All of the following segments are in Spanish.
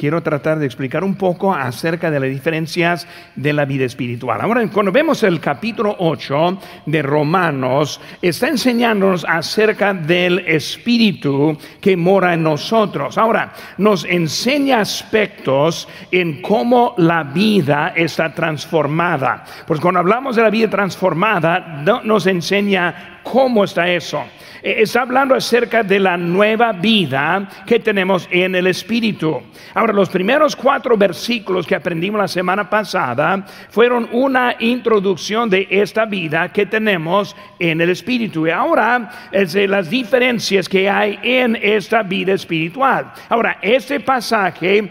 quiero tratar de explicar un poco acerca de las diferencias de la vida espiritual. Ahora, cuando vemos el capítulo 8 de Romanos, está enseñándonos acerca del espíritu que mora en nosotros. Ahora, nos enseña aspectos en cómo la vida está transformada. Pues cuando hablamos de la vida transformada, nos enseña cómo está eso. Eh, está hablando acerca de la nueva vida que tenemos en el Espíritu. Ahora, los primeros cuatro versículos que aprendimos la semana pasada fueron una introducción de esta vida que tenemos en el Espíritu. Y ahora, es de las diferencias que hay en esta vida espiritual. Ahora, este pasaje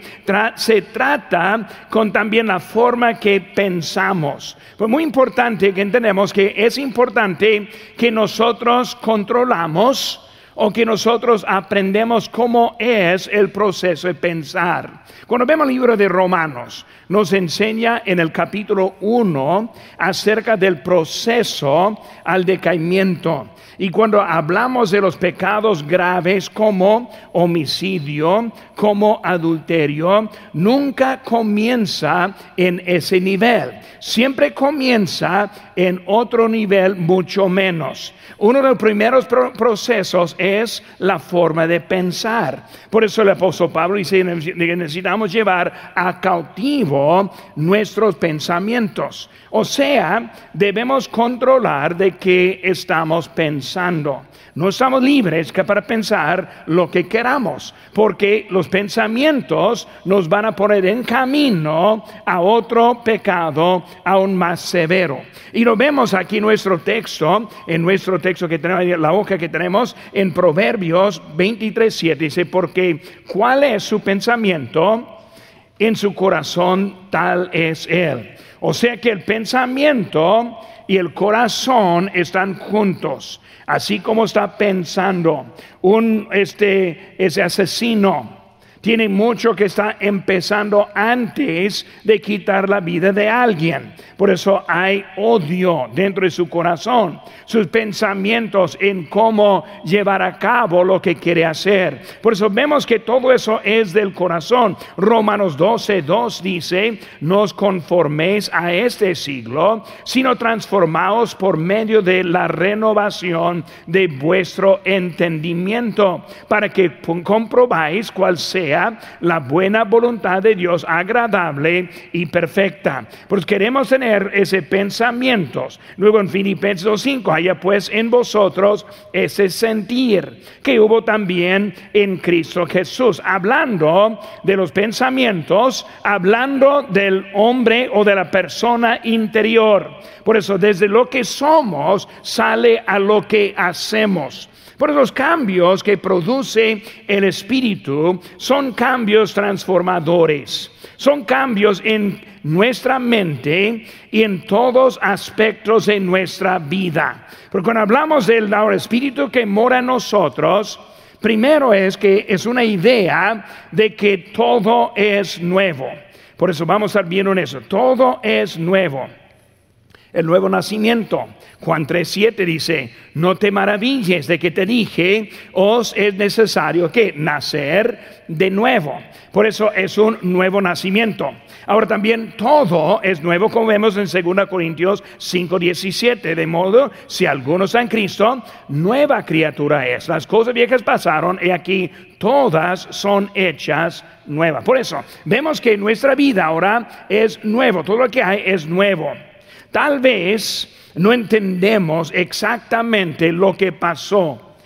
se trata con también la forma que pensamos. Pues muy importante que entendemos que es importante que nosotros controlamos o que nosotros aprendemos cómo es el proceso de pensar. Cuando vemos el libro de Romanos, nos enseña en el capítulo 1 acerca del proceso al decaimiento. Y cuando hablamos de los pecados graves como homicidio, como adulterio, nunca comienza en ese nivel. Siempre comienza en otro nivel mucho menos. Uno de los primeros procesos es la forma de pensar. Por eso el apóstol Pablo dice que necesitamos llevar a cautivo nuestros pensamientos. O sea, debemos controlar de qué estamos pensando. No estamos libres para pensar lo que queramos, porque los pensamientos nos van a poner en camino a otro pecado aún más severo. Y lo vemos aquí en nuestro texto, en nuestro texto que tenemos, la hoja que tenemos en Proverbios 23, 7, dice, porque ¿cuál es su pensamiento? En su corazón tal es él. O sea que el pensamiento y el corazón están juntos, así como está pensando un este ese asesino tiene mucho que está empezando antes de quitar la vida de alguien. Por eso hay odio dentro de su corazón, sus pensamientos en cómo llevar a cabo lo que quiere hacer. Por eso vemos que todo eso es del corazón. Romanos 12, 2 dice, no os conforméis a este siglo, sino transformaos por medio de la renovación de vuestro entendimiento, para que comprobáis cuál sea la buena voluntad de Dios agradable y perfecta. Pues queremos tener ese pensamiento. Luego en Filipenses 2.5, haya pues en vosotros ese sentir que hubo también en Cristo Jesús. Hablando de los pensamientos, hablando del hombre o de la persona interior. Por eso desde lo que somos sale a lo que hacemos. Por los cambios que produce el Espíritu son cambios transformadores, son cambios en nuestra mente y en todos aspectos de nuestra vida. Porque cuando hablamos del Espíritu que mora en nosotros, primero es que es una idea de que todo es nuevo. Por eso vamos a estar viendo en eso, todo es nuevo el nuevo nacimiento. Juan 3:7 dice, no te maravilles de que te dije, os es necesario que nacer de nuevo. Por eso es un nuevo nacimiento. Ahora también todo es nuevo, como vemos en 2 Corintios 5:17, de modo, si alguno está en Cristo, nueva criatura es. Las cosas viejas pasaron y aquí todas son hechas nuevas. Por eso, vemos que nuestra vida ahora es nuevo, todo lo que hay es nuevo. Tal vez no entendemos exactamente lo que pasó,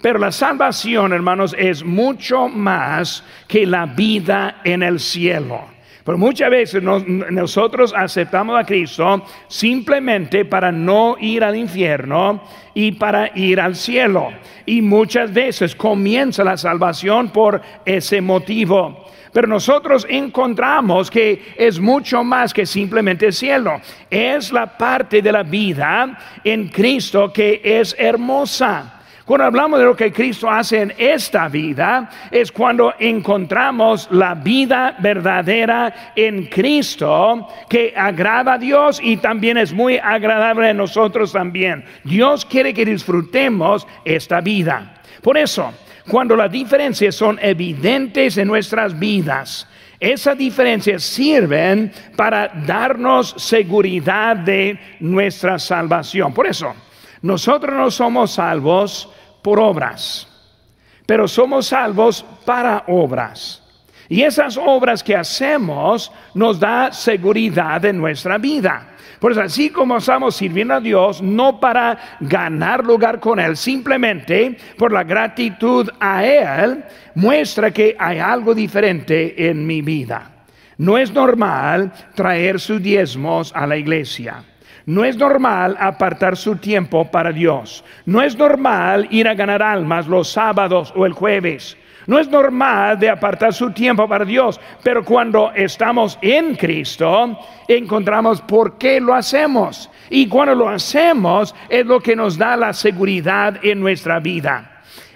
pero la salvación, hermanos, es mucho más que la vida en el cielo. Pero muchas veces nosotros aceptamos a Cristo simplemente para no ir al infierno y para ir al cielo. Y muchas veces comienza la salvación por ese motivo. Pero nosotros encontramos que es mucho más que simplemente el cielo. Es la parte de la vida en Cristo que es hermosa. Cuando hablamos de lo que Cristo hace en esta vida, es cuando encontramos la vida verdadera en Cristo que agrada a Dios y también es muy agradable a nosotros también. Dios quiere que disfrutemos esta vida. Por eso, cuando las diferencias son evidentes en nuestras vidas, Esa diferencia sirven para darnos seguridad de nuestra salvación. Por eso, nosotros no somos salvos por obras, pero somos salvos para obras. Y esas obras que hacemos nos da seguridad en nuestra vida. Por eso, así como estamos sirviendo a Dios, no para ganar lugar con Él, simplemente por la gratitud a Él, muestra que hay algo diferente en mi vida. No es normal traer sus diezmos a la iglesia. No es normal apartar su tiempo para Dios. No es normal ir a ganar almas los sábados o el jueves. No es normal de apartar su tiempo para Dios, pero cuando estamos en Cristo, encontramos por qué lo hacemos. Y cuando lo hacemos es lo que nos da la seguridad en nuestra vida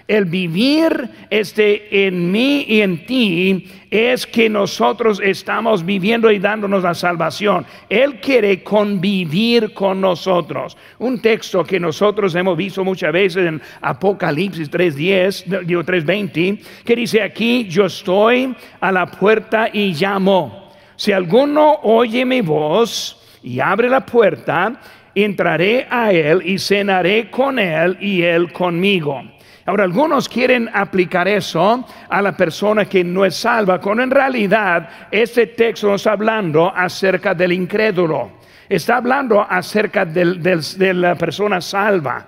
el vivir este en mí y en ti es que nosotros estamos viviendo y dándonos la salvación. Él quiere convivir con nosotros. Un texto que nosotros hemos visto muchas veces en Apocalipsis 3.10, digo 3.20, que dice aquí, yo estoy a la puerta y llamo. Si alguno oye mi voz y abre la puerta, entraré a él y cenaré con él y él conmigo. Ahora, algunos quieren aplicar eso a la persona que no es salva, cuando en realidad este texto no está hablando acerca del incrédulo, está hablando acerca de la persona salva.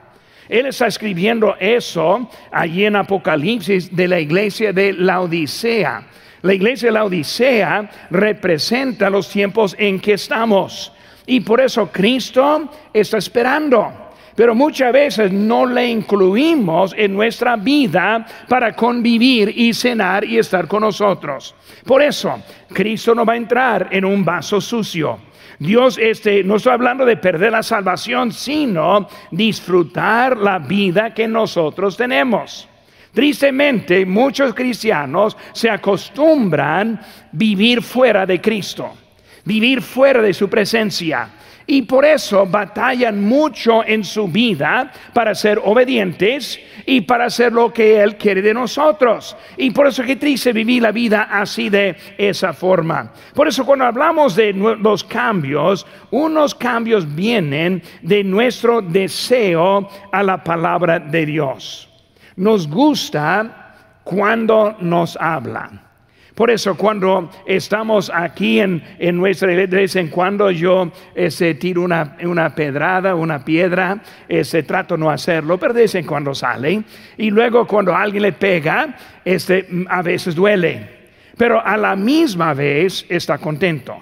Él está escribiendo eso allí en Apocalipsis de la iglesia de la Odisea. La iglesia de la Odisea representa los tiempos en que estamos. Y por eso Cristo está esperando pero muchas veces no le incluimos en nuestra vida para convivir y cenar y estar con nosotros. Por eso, Cristo no va a entrar en un vaso sucio. Dios este, no está hablando de perder la salvación, sino disfrutar la vida que nosotros tenemos. Tristemente, muchos cristianos se acostumbran vivir fuera de Cristo, vivir fuera de su presencia y por eso batallan mucho en su vida para ser obedientes y para hacer lo que Él quiere de nosotros. Y por eso que triste vivir la vida así de esa forma. Por eso cuando hablamos de los cambios, unos cambios vienen de nuestro deseo a la palabra de Dios. Nos gusta cuando nos hablan. Por eso cuando estamos aquí en, nuestra iglesia, de vez en cuando yo ese, tiro una, una pedrada, una piedra, ese, trato no hacerlo, pero de vez en cuando sale. Y luego cuando alguien le pega, este, a veces duele. Pero a la misma vez está contento.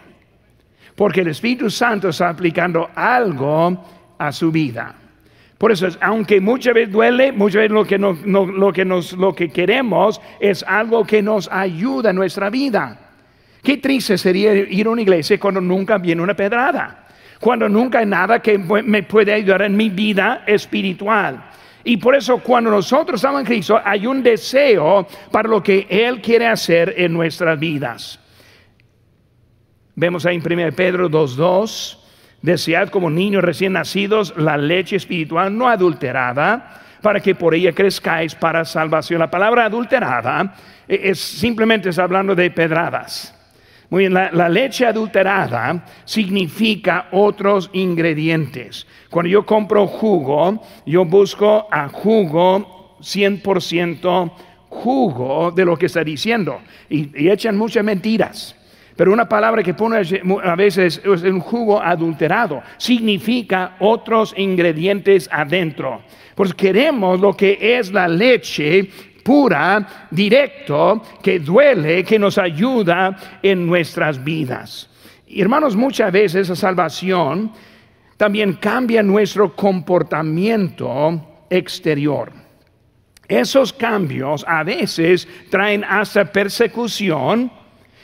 Porque el Espíritu Santo está aplicando algo a su vida. Por eso, aunque muchas veces duele, muchas veces lo que, lo, que nos, lo que queremos es algo que nos ayuda en nuestra vida. Qué triste sería ir a una iglesia cuando nunca viene una pedrada, cuando nunca hay nada que me puede ayudar en mi vida espiritual. Y por eso cuando nosotros estamos en Cristo hay un deseo para lo que Él quiere hacer en nuestras vidas. Vemos ahí en 1 Pedro 2.2 Desead como niños recién nacidos la leche espiritual no adulterada, para que por ella crezcáis para salvación. La palabra adulterada eh, es simplemente está hablando de pedradas. Muy bien, la, leche adulterada significa otros ingredientes. Cuando yo compro jugo, yo busco a jugo 100% jugo de lo que está diciendo. Y echan muchas mentiras. Pero una palabra que pone a veces es un jugo adulterado. Significa otros ingredientes adentro. Pues queremos lo que es la leche pura, directo, que duele, que nos ayuda en nuestras vidas. hermanos, muchas veces la salvación también cambia nuestro comportamiento exterior. Esos cambios a veces traen hasta persecución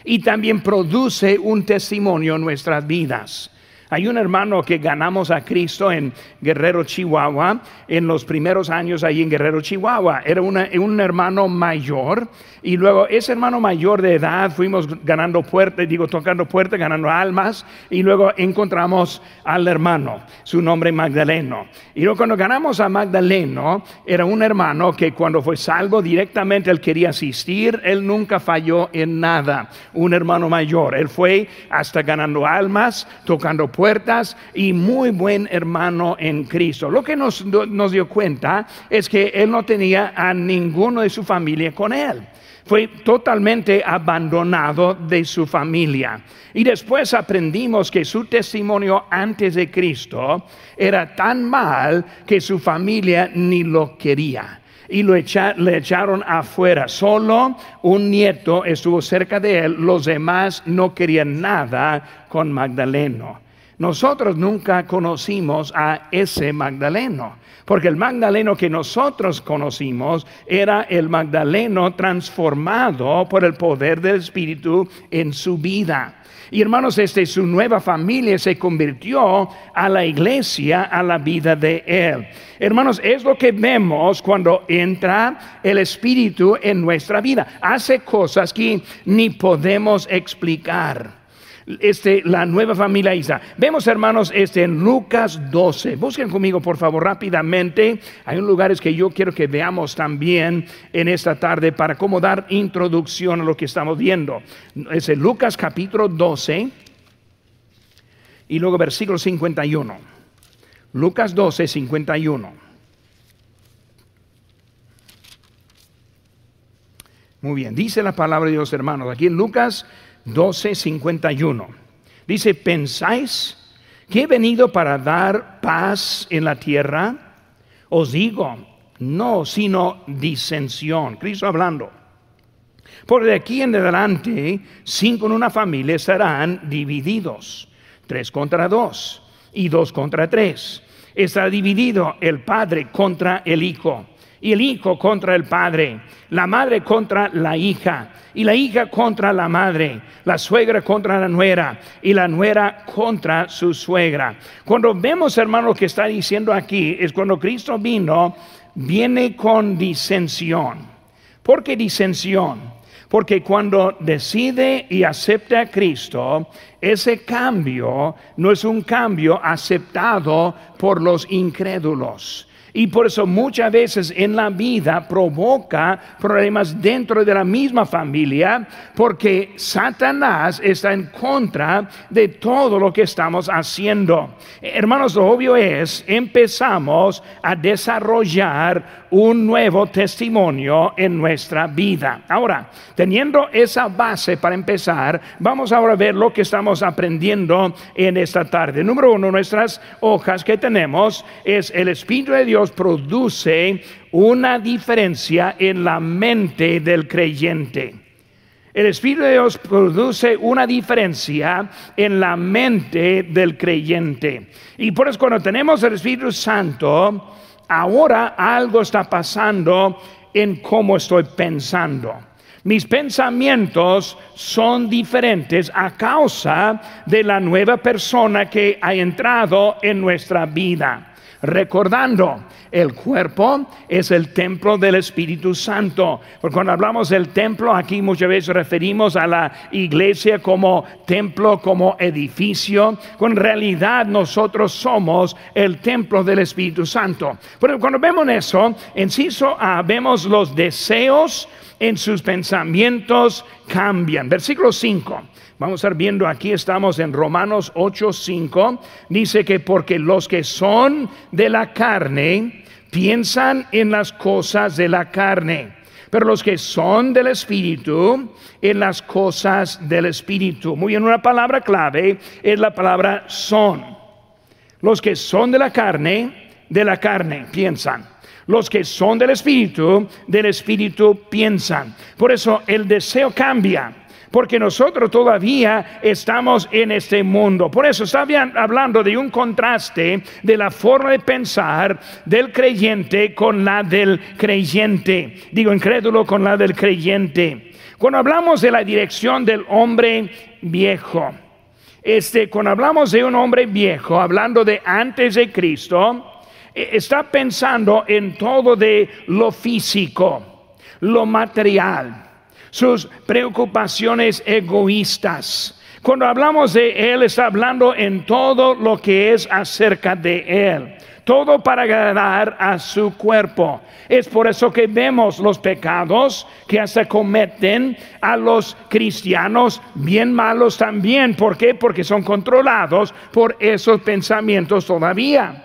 y también produce un testimonio en nuestras vidas. Hay un hermano que ganamos a Cristo en Guerrero, Chihuahua, en los primeros años ahí en Guerrero, Chihuahua. Era un hermano mayor y luego ese hermano mayor de edad fuimos ganando puertas, digo, tocando puertas, ganando almas y luego encontramos al hermano, su nombre Magdaleno. Y luego cuando ganamos a Magdaleno, era un hermano que cuando fue salvo directamente él quería asistir, él nunca falló en nada. Un hermano mayor, él fue hasta ganando almas, tocando puertas y muy buen hermano en Cristo. Lo que nos, dio cuenta es que él no tenía a ninguno de su familia con él fue totalmente abandonado de su familia. Y después aprendimos que su testimonio antes de Cristo era tan mal que su familia ni lo quería y lo echaron afuera. Solo un nieto estuvo cerca de él, los demás no querían nada con Magdaleno. Nosotros nunca conocimos a ese Magdaleno, porque el Magdaleno que nosotros conocimos era el Magdaleno transformado por el poder del Espíritu en su vida. Y hermanos, este, su nueva familia se convirtió a la iglesia, a la vida de él. Hermanos, es lo que vemos cuando entra el Espíritu en nuestra vida. Hace cosas que ni podemos explicar este, la nueva familia Isa. Vemos, hermanos, este, en Lucas 12. Busquen conmigo, por favor, rápidamente. Hay un lugares que yo quiero que veamos también en esta tarde para cómo dar introducción a lo que estamos viendo. Es en Lucas capítulo 12 y luego versículo 51. Lucas 12, 51. Muy bien, dice la palabra de Dios, hermanos. Aquí en Lucas 12:51. Dice, ¿pensáis que he venido para dar paz en la tierra? Os digo, no, sino disensión. Cristo hablando. Por de aquí en adelante, cinco en una familia estarán divididos, tres contra dos y dos contra tres. Está dividido el padre contra el hijo y el hijo contra el padre, la madre contra la hija y la hija contra la madre, la suegra contra la nuera y la nuera contra su suegra. Cuando vemos, hermano, lo que está diciendo aquí es cuando Cristo vino, viene con disensión. ¿Por qué disensión? Porque cuando decide y acepta a Cristo, ese cambio no es un cambio aceptado por los incrédulos. Y por eso muchas veces en la vida provoca problemas dentro de la misma familia porque Satanás está en contra de todo lo que estamos haciendo. Hermanos, lo obvio es, empezamos a desarrollar un nuevo testimonio en nuestra vida. Ahora, teniendo esa base para empezar, vamos ahora a ver lo que estamos aprendiendo en esta tarde. Número uno, nuestras hojas que tenemos es el Espíritu de Dios produce una diferencia en la mente del creyente. El Espíritu de Dios produce una diferencia en la mente del creyente. Y por eso cuando tenemos el Espíritu Santo, ahora algo está pasando en cómo estoy pensando. Mis pensamientos son diferentes a causa de la nueva persona que ha entrado en nuestra vida recordando, el cuerpo es el templo del Espíritu Santo. Porque cuando hablamos del templo, aquí muchas veces referimos a la iglesia como templo, como edificio. Con realidad nosotros somos el templo del Espíritu Santo. Pero cuando vemos eso, en sí vemos los deseos en sus pensamientos cambian. Versículo 5. Vamos a estar viendo aquí, estamos en Romanos 8:5. Dice que porque los que son de la carne piensan en las cosas de la carne, pero los que son del Espíritu en las cosas del Espíritu. Muy bien, una palabra clave es la palabra son. Los que son de la carne, de la carne piensan. Los que son del Espíritu, del Espíritu piensan. Por eso el deseo cambia porque nosotros todavía estamos en este mundo. Por eso está hablando de un contraste de la forma de pensar del creyente con la del creyente. Digo, incrédulo con la del creyente. Cuando hablamos de la dirección del hombre viejo, Este, cuando hablamos de un hombre viejo, hablando de antes de Cristo, e, está pensando en todo de lo físico, lo material, sus preocupaciones egoístas. Cuando hablamos de Él, está hablando en todo lo que es acerca de Él todo para agradar a su cuerpo. Es por eso que vemos los pecados que hasta cometen a los cristianos bien malos también. ¿Por qué? Porque son controlados por esos pensamientos todavía.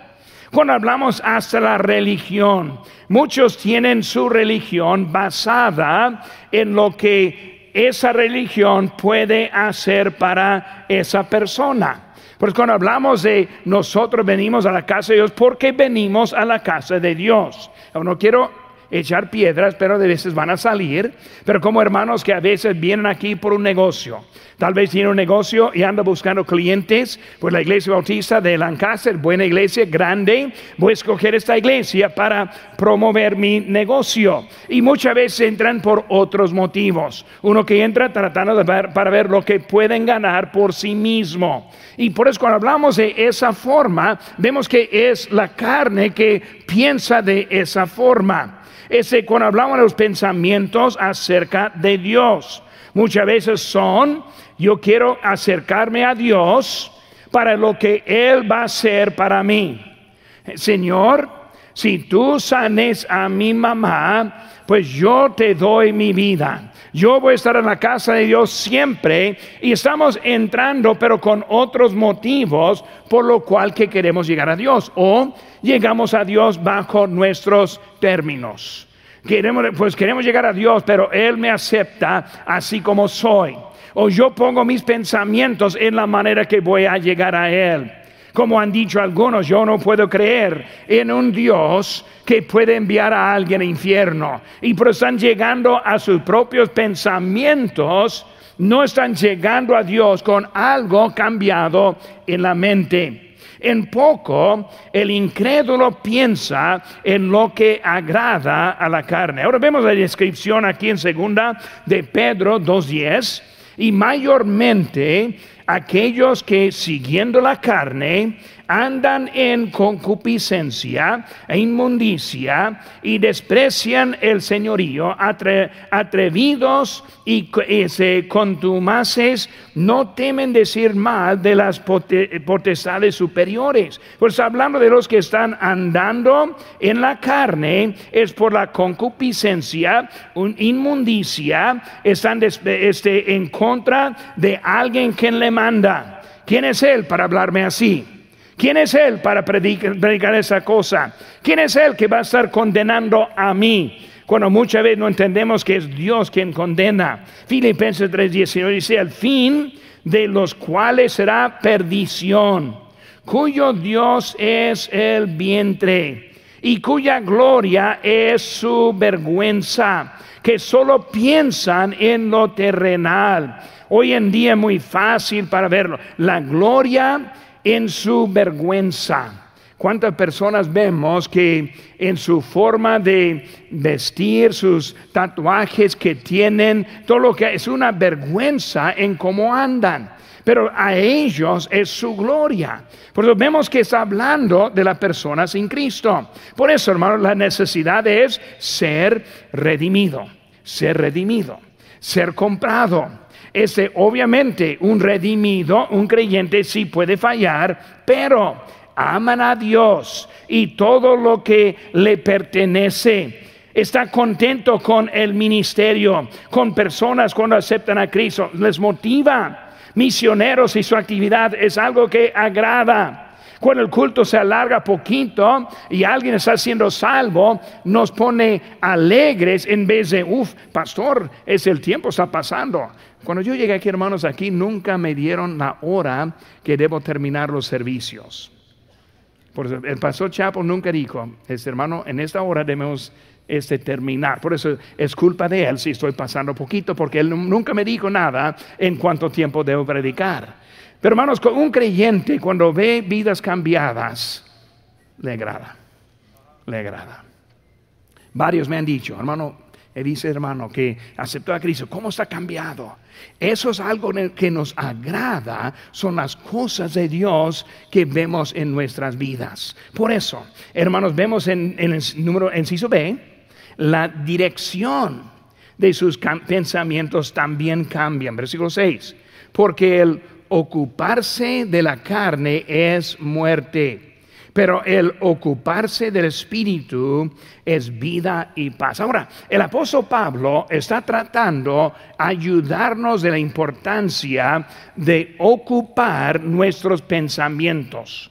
Cuando hablamos hasta la religión, muchos tienen su religión basada en lo que esa religión puede hacer para esa persona. Pues cuando hablamos de nosotros venimos a la casa de Dios, porque venimos a la casa de Dios. No quiero echar piedras, pero de veces van a salir. Pero como hermanos que a veces vienen aquí por un negocio, tal vez tiene un negocio y anda buscando clientes, pues la iglesia bautista de Lancaster, buena iglesia, grande, voy a escoger esta iglesia para promover mi negocio. Y muchas veces entran por otros motivos. Uno que entra tratando de ver, para ver lo que pueden ganar por sí mismo. Y por eso cuando hablamos de esa forma, vemos que es la carne que piensa de esa forma. Ese cuando hablamos de los pensamientos acerca de Dios. Muchas veces son, yo quiero acercarme a Dios para lo que Él va a hacer para mí. Señor, si tú sanes a mi mamá, pues yo te doy mi vida. Yo voy a estar en la casa de Dios siempre y estamos entrando pero con otros motivos por lo cual que queremos llegar a Dios o llegamos a Dios bajo nuestros términos. Queremos, pues queremos llegar a Dios, pero Él me acepta así como soy. O yo pongo mis pensamientos en la manera que voy a llegar a Él. Como han dicho algunos, yo no puedo creer en un Dios que puede enviar a alguien al infierno. Y pero están llegando a sus propios pensamientos, no están llegando a Dios con algo cambiado en la mente. En poco el incrédulo piensa en lo que agrada a la carne. Ahora vemos la descripción aquí en segunda de Pedro 2.10 y mayormente aquellos que siguiendo la carne andan en concupiscencia e inmundicia y desprecian el señorío, atrevidos y contumaces, no temen decir mal de las potestades superiores. Pues hablando de los que están andando en la carne, es por la concupiscencia, un inmundicia, están este, en contra de alguien que le manda. ¿Quién es él para hablarme así? ¿Quién es Él para predicar, esa cosa? ¿Quién es Él que va a estar condenando a mí? Cuando muchas veces no entendemos que es Dios quien condena. Filipenses 3:19 dice, al fin de los cuales será perdición, cuyo Dios es el vientre y cuya gloria es su vergüenza, que solo piensan en lo terrenal. Hoy en día es muy fácil para verlo. La gloria en su vergüenza. ¿Cuántas personas vemos que en su forma de vestir, sus tatuajes que tienen, todo lo que es una vergüenza en cómo andan? Pero a ellos es su gloria. Por eso vemos que está hablando de la persona sin Cristo. Por eso, hermanos, la necesidad es ser redimido, ser redimido, ser comprado este, obviamente, un redimido, un creyente sí puede fallar, pero aman a Dios y todo lo que le pertenece. Está contento con el ministerio, con personas cuando aceptan a Cristo, les motiva. Misioneros y su actividad es algo que agrada. Cuando el culto se alarga poquito y alguien está siendo salvo, nos pone alegres en vez de, uff, pastor, es el tiempo está pasando. Cuando yo llegué aquí, hermanos, aquí nunca me dieron la hora que debo terminar los servicios. El pastor Chapo nunca dijo, este hermano, en esta hora debemos este, terminar. Por eso es culpa de él si estoy pasando poquito, porque él nunca me dijo nada en cuánto tiempo debo predicar. Pero hermanos, un creyente cuando ve vidas cambiadas, le agrada, le agrada. Varios me han dicho, hermano, y dice hermano que aceptó a Cristo, ¿cómo está cambiado? Eso es algo que nos agrada, son las cosas de Dios que vemos en nuestras vidas. Por eso, hermanos, vemos en, el número inciso B, la dirección de sus pensamientos también cambian. Versículo 6, porque el ocuparse de la carne es muerte pero el ocuparse del Espíritu es vida y paz. Ahora, el apóstol Pablo está tratando ayudarnos de la importancia de ocupar nuestros pensamientos.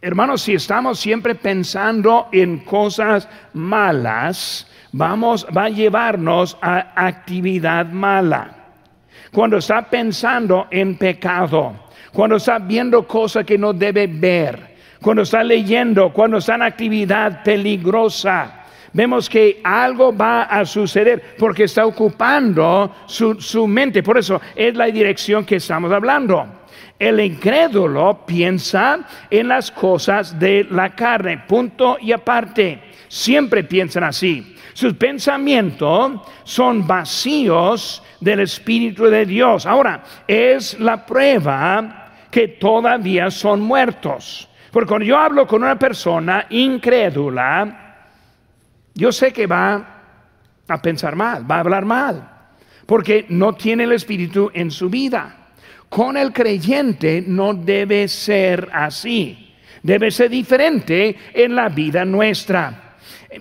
Hermanos, si estamos siempre pensando en cosas malas, vamos, va a llevarnos a actividad mala. Cuando está pensando en pecado, cuando está viendo cosas que no debe ver, cuando está leyendo, cuando está en actividad peligrosa. Vemos que algo va a suceder porque está ocupando su, mente. Por eso es la dirección que estamos hablando. El incrédulo piensa en las cosas de la carne, punto y aparte. Siempre piensan así. Sus pensamientos son vacíos del Espíritu de Dios. Ahora, es la prueba que todavía son muertos. Porque cuando yo hablo con una persona incrédula, yo sé que va a pensar mal, va a hablar mal, porque no tiene el Espíritu en su vida. Con el creyente no debe ser así, debe ser diferente en la vida nuestra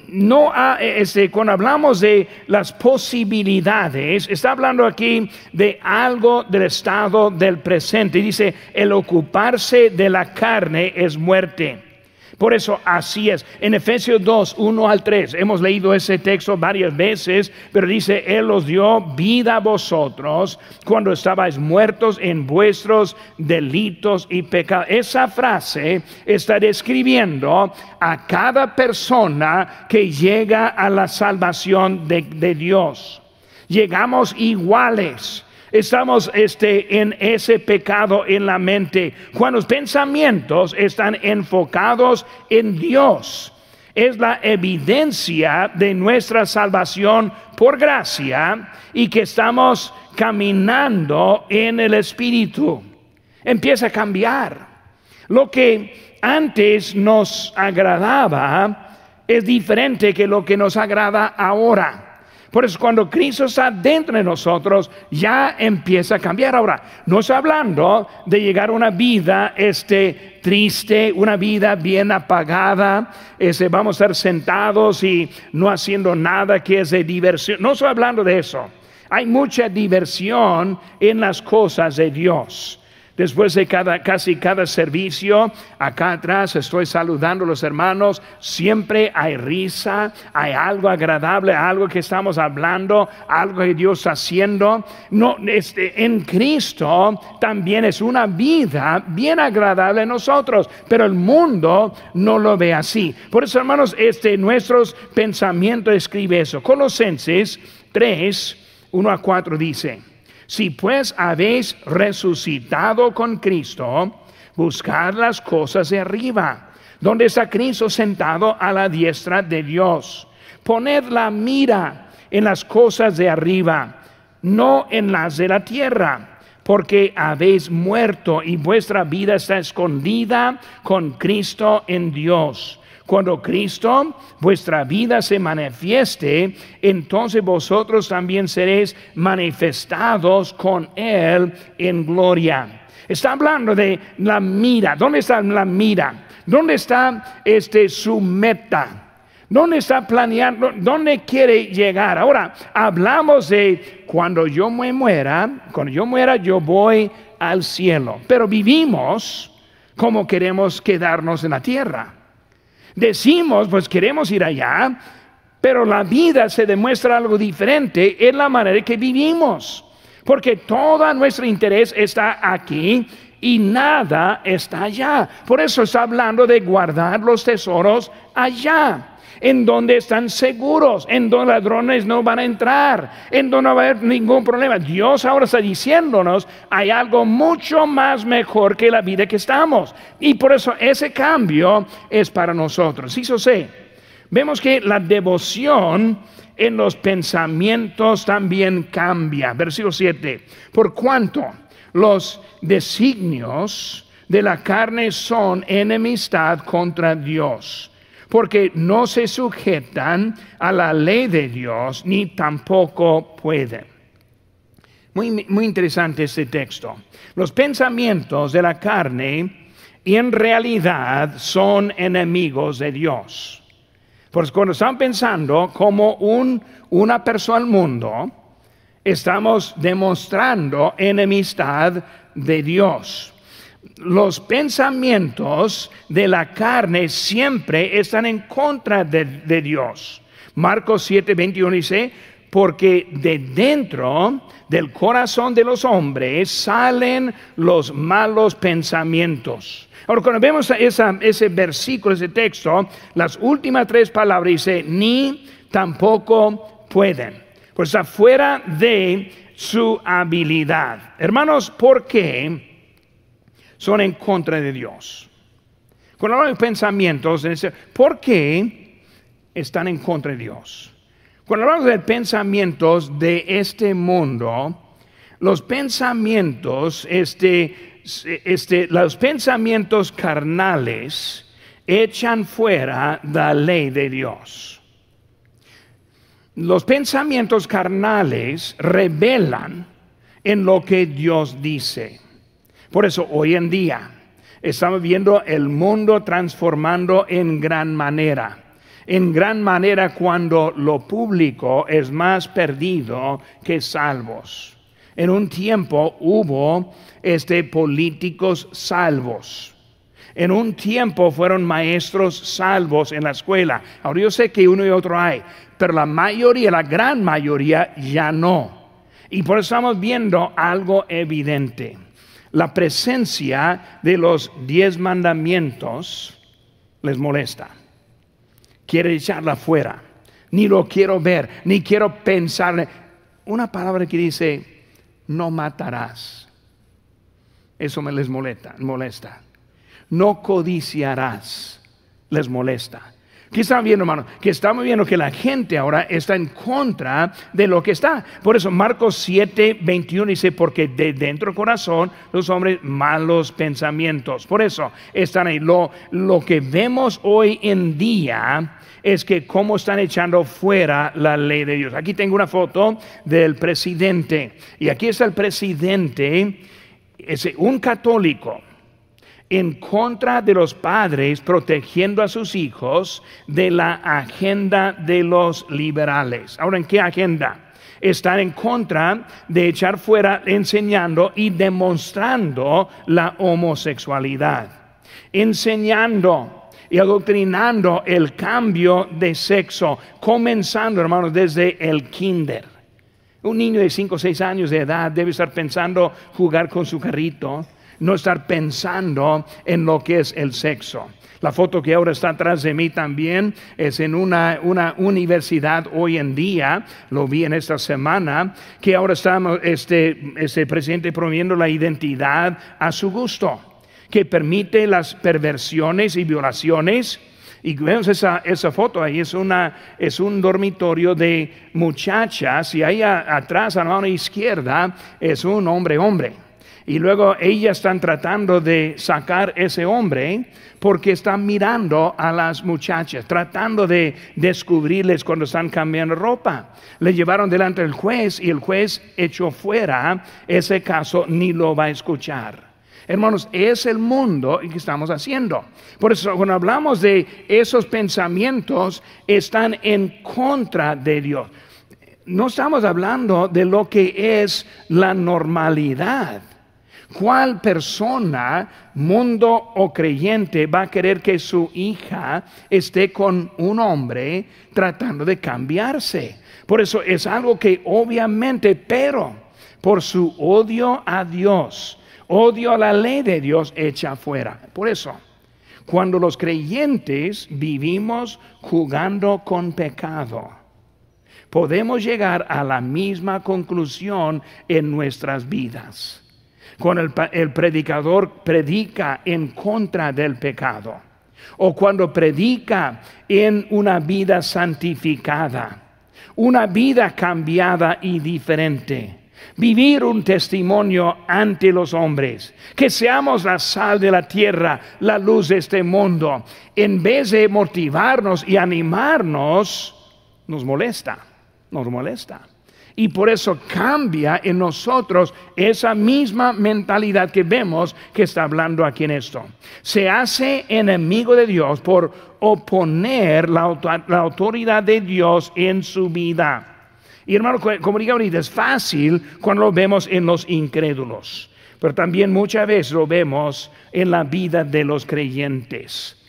no este, cuando hablamos de las posibilidades, está hablando aquí de algo del estado del presente. Dice, el ocuparse de la carne es muerte. Por eso así es. En Efesios 2, 1 al 3, hemos leído ese texto varias veces, pero dice, Él os dio vida a vosotros cuando estabais muertos en vuestros delitos y pecados. Esa frase está describiendo a cada persona que llega a la salvación de, de Dios. Llegamos iguales estamos este, en ese pecado en la mente, cuando los pensamientos están enfocados en Dios. Es la evidencia de nuestra salvación por gracia y que estamos caminando en el Espíritu. Empieza a cambiar. Lo que antes nos agradaba es diferente que lo que nos agrada ahora. Por eso cuando Cristo está dentro de nosotros, ya empieza a cambiar. Ahora, no está hablando de llegar a una vida este, triste, una vida bien apagada, ese, vamos a estar sentados y no haciendo nada que es de diversión. No estoy hablando de eso. Hay mucha diversión en las cosas de Dios. Después de cada, casi cada servicio, acá atrás estoy saludando a los hermanos, siempre hay risa, hay algo agradable, algo que estamos hablando, algo que Dios está haciendo. No, este, en Cristo también es una vida bien agradable a nosotros, pero el mundo no lo ve así. Por eso, hermanos, este, nuestros pensamientos escribe eso. Colosenses 3, 1 a 4 dice. Si pues habéis resucitado con Cristo, buscad las cosas de arriba, donde está Cristo sentado a la diestra de Dios. Poned la mira en las cosas de arriba, no en las de la tierra porque habéis muerto y vuestra vida está escondida con Cristo en Dios. Cuando Cristo, vuestra vida se manifieste, entonces vosotros también seréis manifestados con Él en gloria. Está hablando de la mira. ¿Dónde está la mira? ¿Dónde está este, su meta? ¿Dónde está planeando? ¿Dónde quiere llegar? Ahora, hablamos de cuando yo me muera, cuando yo muera yo voy al cielo. Pero vivimos como queremos quedarnos en la tierra. Decimos, pues queremos ir allá, pero la vida se demuestra algo diferente en la manera que vivimos. Porque todo nuestro interés está aquí y nada está allá. Por eso está hablando de guardar los tesoros allá en donde están seguros, en donde ladrones no van a entrar, en donde no va a haber ningún problema. Dios ahora está diciéndonos, hay algo mucho más mejor que la vida que estamos. Y por eso ese cambio es para nosotros. Eso sé. Vemos que la devoción en los pensamientos también cambia. Versículo 7. Por cuanto los designios de la carne son enemistad contra Dios, porque no se sujetan a la ley de Dios, ni tampoco pueden. Muy, muy interesante este texto. Los pensamientos de la carne en realidad son enemigos de Dios. Pues cuando están pensando como un, una persona al mundo, estamos demostrando enemistad de Dios. Los pensamientos de la carne siempre están en contra de, Dios. Marcos 7, 21 dice, porque de dentro del corazón de los hombres salen los malos pensamientos Ahora, cuando vemos ese versículo, ese texto, las últimas tres palabras dice, ni tampoco pueden. Pues está fuera de su habilidad. Hermanos, ¿por qué son en contra de Dios? Cuando hablamos de pensamientos, ¿por qué están en contra de Dios? Cuando hablamos de pensamientos de este mundo, los pensamientos este, este, los pensamientos carnales echan fuera la ley de Dios. Los pensamientos carnales revelan en lo que Dios dice. Por eso hoy en día estamos viendo el mundo transformando en gran manera. En gran manera cuando lo público es más perdido que salvos. En un tiempo hubo este, políticos salvos. En un tiempo fueron maestros salvos en la escuela. Ahora yo sé que uno y otro hay, pero la mayoría, la gran mayoría ya no. Y por eso estamos viendo algo evidente. La presencia de los diez mandamientos les molesta. Quiere echarla fuera. Ni lo quiero ver, ni quiero pensar. Una palabra que dice, no matarás. Eso me les molesta, molesta. No codiciarás, les molesta. ¿Qué están viendo, hermano? Que estamos viendo que la gente ahora está en contra de lo que está. Por eso Marcos 7, 21 dice, porque de dentro del corazón los hombres malos pensamientos. Por eso están ahí. Lo, lo que vemos hoy en día es que cómo están echando fuera la ley de Dios. Aquí tengo una foto del presidente. Y aquí está el presidente, es un católico en contra de los padres protegiendo a sus hijos de la agenda de los liberales. Ahora, ¿en qué agenda? Están en contra de echar fuera enseñando y demostrando la homosexualidad, enseñando y adoctrinando el cambio de sexo, comenzando, hermanos, desde el kinder. Un niño de 5 o 6 años de edad debe estar pensando jugar con su carrito, no estar pensando en lo que es el sexo. La foto que ahora está atrás de mí también es en una, una universidad hoy en día, lo vi en esta semana, que ahora estamos, este, este presidente promoviendo la identidad a su gusto, que permite las perversiones y violaciones. Y vemos esa, esa foto ahí, es, una, es un dormitorio de muchachas y ahí atrás a la mano izquierda es un hombre hombre. Y luego ellas están tratando de sacar ese hombre porque están mirando a las muchachas, tratando de descubrirles cuando están cambiando ropa. Le llevaron delante del juez y el juez echó fuera ese caso, ni lo va a escuchar. Hermanos, es el mundo que estamos haciendo. Por eso cuando hablamos de esos pensamientos, están en contra de Dios. No estamos hablando de lo que es la normalidad. ¿Cuál persona, mundo o creyente, va a querer que su hija esté con un hombre tratando de cambiarse? Por eso es algo que obviamente, pero por su odio a Dios, odio a la ley de Dios, echa fuera. Por eso, cuando los creyentes vivimos jugando con pecado, podemos llegar a la misma conclusión en nuestras vidas cuando el, predicador predica en contra del pecado o cuando predica en una vida santificada una vida cambiada y diferente. Vivir un testimonio ante los hombres, que seamos la sal de la tierra, la luz de este mundo. En vez de motivarnos y animarnos, nos molesta, nos molesta. Y por eso cambia en nosotros esa misma mentalidad que vemos que está hablando aquí en esto. Se hace enemigo de Dios por oponer la, autoridad de Dios en su vida. Y hermano, como digo ahorita, es fácil cuando lo vemos en los incrédulos, pero también muchas veces lo vemos en la vida de los creyentes.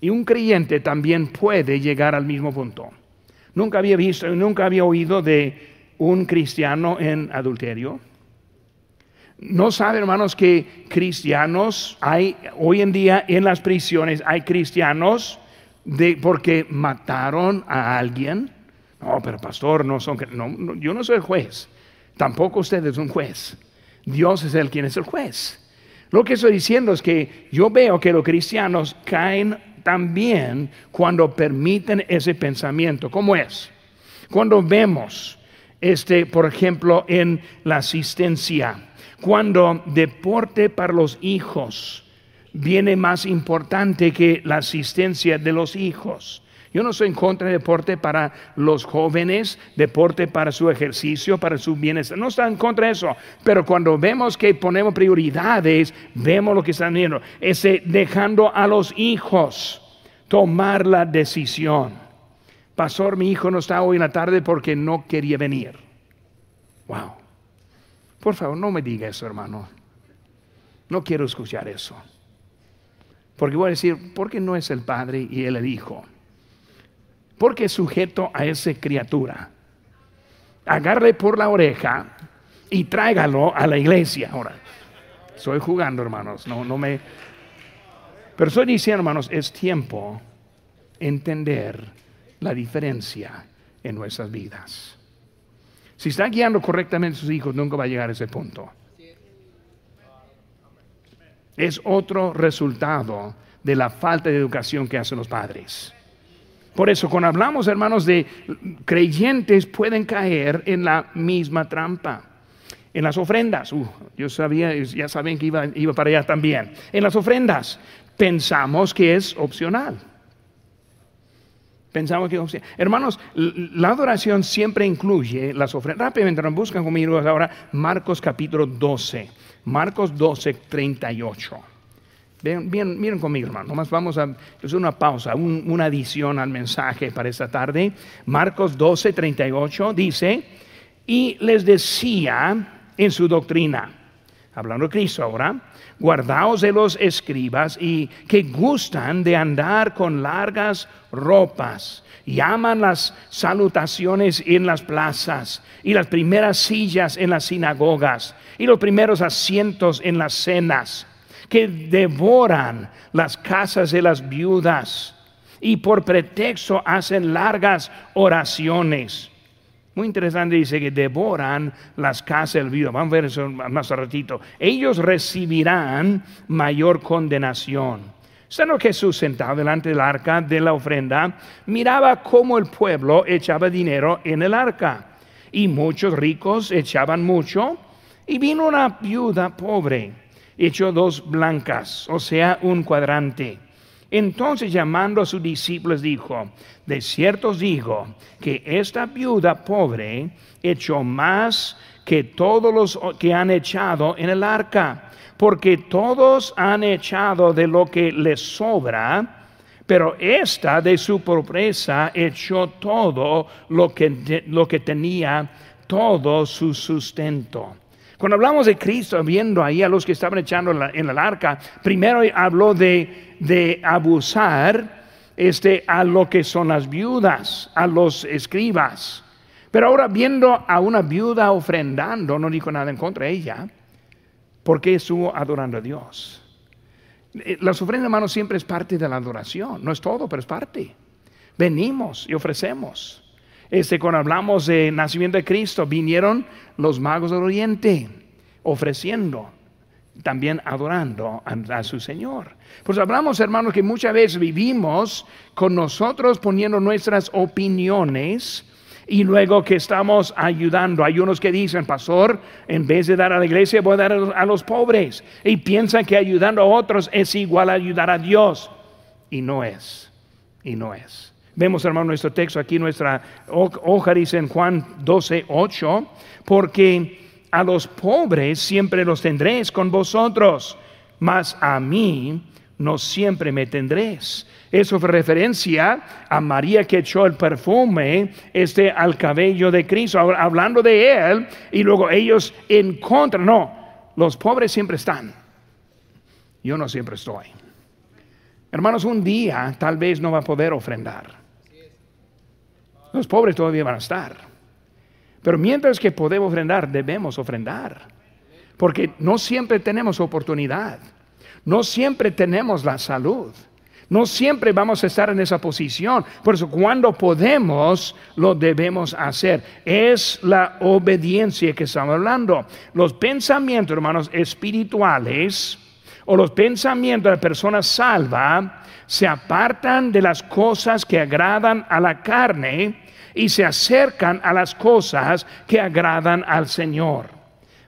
Y un creyente también puede llegar al mismo punto. Nunca había visto, nunca había oído de un cristiano en adulterio? ¿No saben, hermanos, que cristianos hay hoy en día en las prisiones, hay cristianos de, porque mataron a alguien? No, pero pastor, no son, no, yo no soy el juez, tampoco usted es un juez. Dios es el quien es el juez. Lo que estoy diciendo es que yo veo que los cristianos caen también cuando permiten ese pensamiento. ¿Cómo es? Cuando vemos este, por ejemplo, en la asistencia. Cuando deporte para los hijos viene más importante que la asistencia de los hijos. Yo no soy en contra de deporte para los jóvenes, deporte para su ejercicio, para su bienestar. No estoy en contra de eso. Pero cuando vemos que ponemos prioridades, vemos lo que están viendo. Ese dejando a los hijos tomar la decisión. Pastor, mi hijo no está hoy en la tarde porque no quería venir. Wow. Por favor, no me diga eso, hermano. No quiero escuchar eso. Porque voy a decir, ¿por qué no es el padre y él el hijo? Porque es sujeto a esa criatura. Agarre por la oreja y tráigalo a la iglesia. Ahora, estoy jugando, hermanos. No, no me. Pero estoy diciendo, hermanos, es tiempo entender la diferencia en nuestras vidas. Si está guiando correctamente a sus hijos, nunca va a llegar a ese punto. Es otro resultado de la falta de educación que hacen los padres. Por eso, cuando hablamos, hermanos, de creyentes, pueden caer en la misma trampa. En las ofrendas, uh, yo sabía, ya saben que iba, iba para allá también. En las ofrendas, pensamos que es opcional. Pensamos que, hermanos, la adoración siempre incluye las ofrendas. Rápidamente, buscan conmigo ahora Marcos capítulo 12. Marcos 12, 38. Bien, bien, miren conmigo, hermano. Nomás vamos a hacer una pausa, una adición al mensaje para esta tarde. Marcos 12, 38 dice: Y les decía en su doctrina, hablando Cristo ahora, guardaos de los escribas y que gustan de andar con largas ropas y aman las salutaciones en las plazas y las primeras sillas en las sinagogas y los primeros asientos en las cenas, que devoran las casas de las viudas y por pretexto hacen largas oraciones muy interesante, dice que devoran las casas del vivo. Vamos a ver eso más ratito. Ellos recibirán mayor condenación. Estando Jesús sentado delante del arca de la ofrenda, miraba cómo el pueblo echaba dinero en el arca. Y muchos ricos echaban mucho. Y vino una viuda pobre, echó dos blancas, o sea, un cuadrante. Entonces llamando a sus discípulos dijo, de cierto os digo que esta viuda pobre echó más que todos los que han echado en el arca, porque todos han echado de lo que les sobra, pero esta de su pobreza echó todo lo que, lo que tenía, todo su sustento. Cuando hablamos de Cristo, viendo ahí a los que estaban echando en, el arca, primero habló de, de abusar este, a lo que son las viudas, a los escribas. Pero ahora viendo a una viuda ofrendando, no dijo nada en contra de ella, porque estuvo adorando a Dios. Eh, las ofrendas, hermanos, siempre es parte de la adoración. No es todo, pero es parte. Venimos y ofrecemos. Este, cuando hablamos de nacimiento de Cristo, vinieron los magos del oriente ofreciendo, también adorando a, su Señor. Pues hablamos, hermanos, que muchas veces vivimos con nosotros poniendo nuestras opiniones Y luego que estamos ayudando, hay unos que dicen, pastor, en vez de dar a la iglesia, voy a dar a los pobres. Y piensan que ayudando a otros es igual a ayudar a Dios. Y no es, y no es. Vemos, hermano, nuestro texto aquí, nuestra hoja dice en Juan 12, 8, porque a los pobres siempre los tendréis con vosotros, mas a mí no siempre me tendréis. Eso fue referencia a María que echó el perfume este, al cabello de Cristo, hablando de él, y luego ellos en contra. No, los pobres siempre están. Yo no siempre estoy. Hermanos, un día tal vez no va a poder ofrendar. Los pobres todavía van a estar. Pero mientras que podemos ofrendar, debemos ofrendar. Porque no siempre tenemos oportunidad. No siempre tenemos la salud. No siempre vamos a estar en esa posición. Por eso cuando podemos, lo debemos hacer. Es la obediencia que estamos hablando. Los pensamientos, hermanos, espirituales o los pensamientos de la persona salva se apartan de las cosas que agradan a la carne y se acercan a las cosas que agradan al Señor.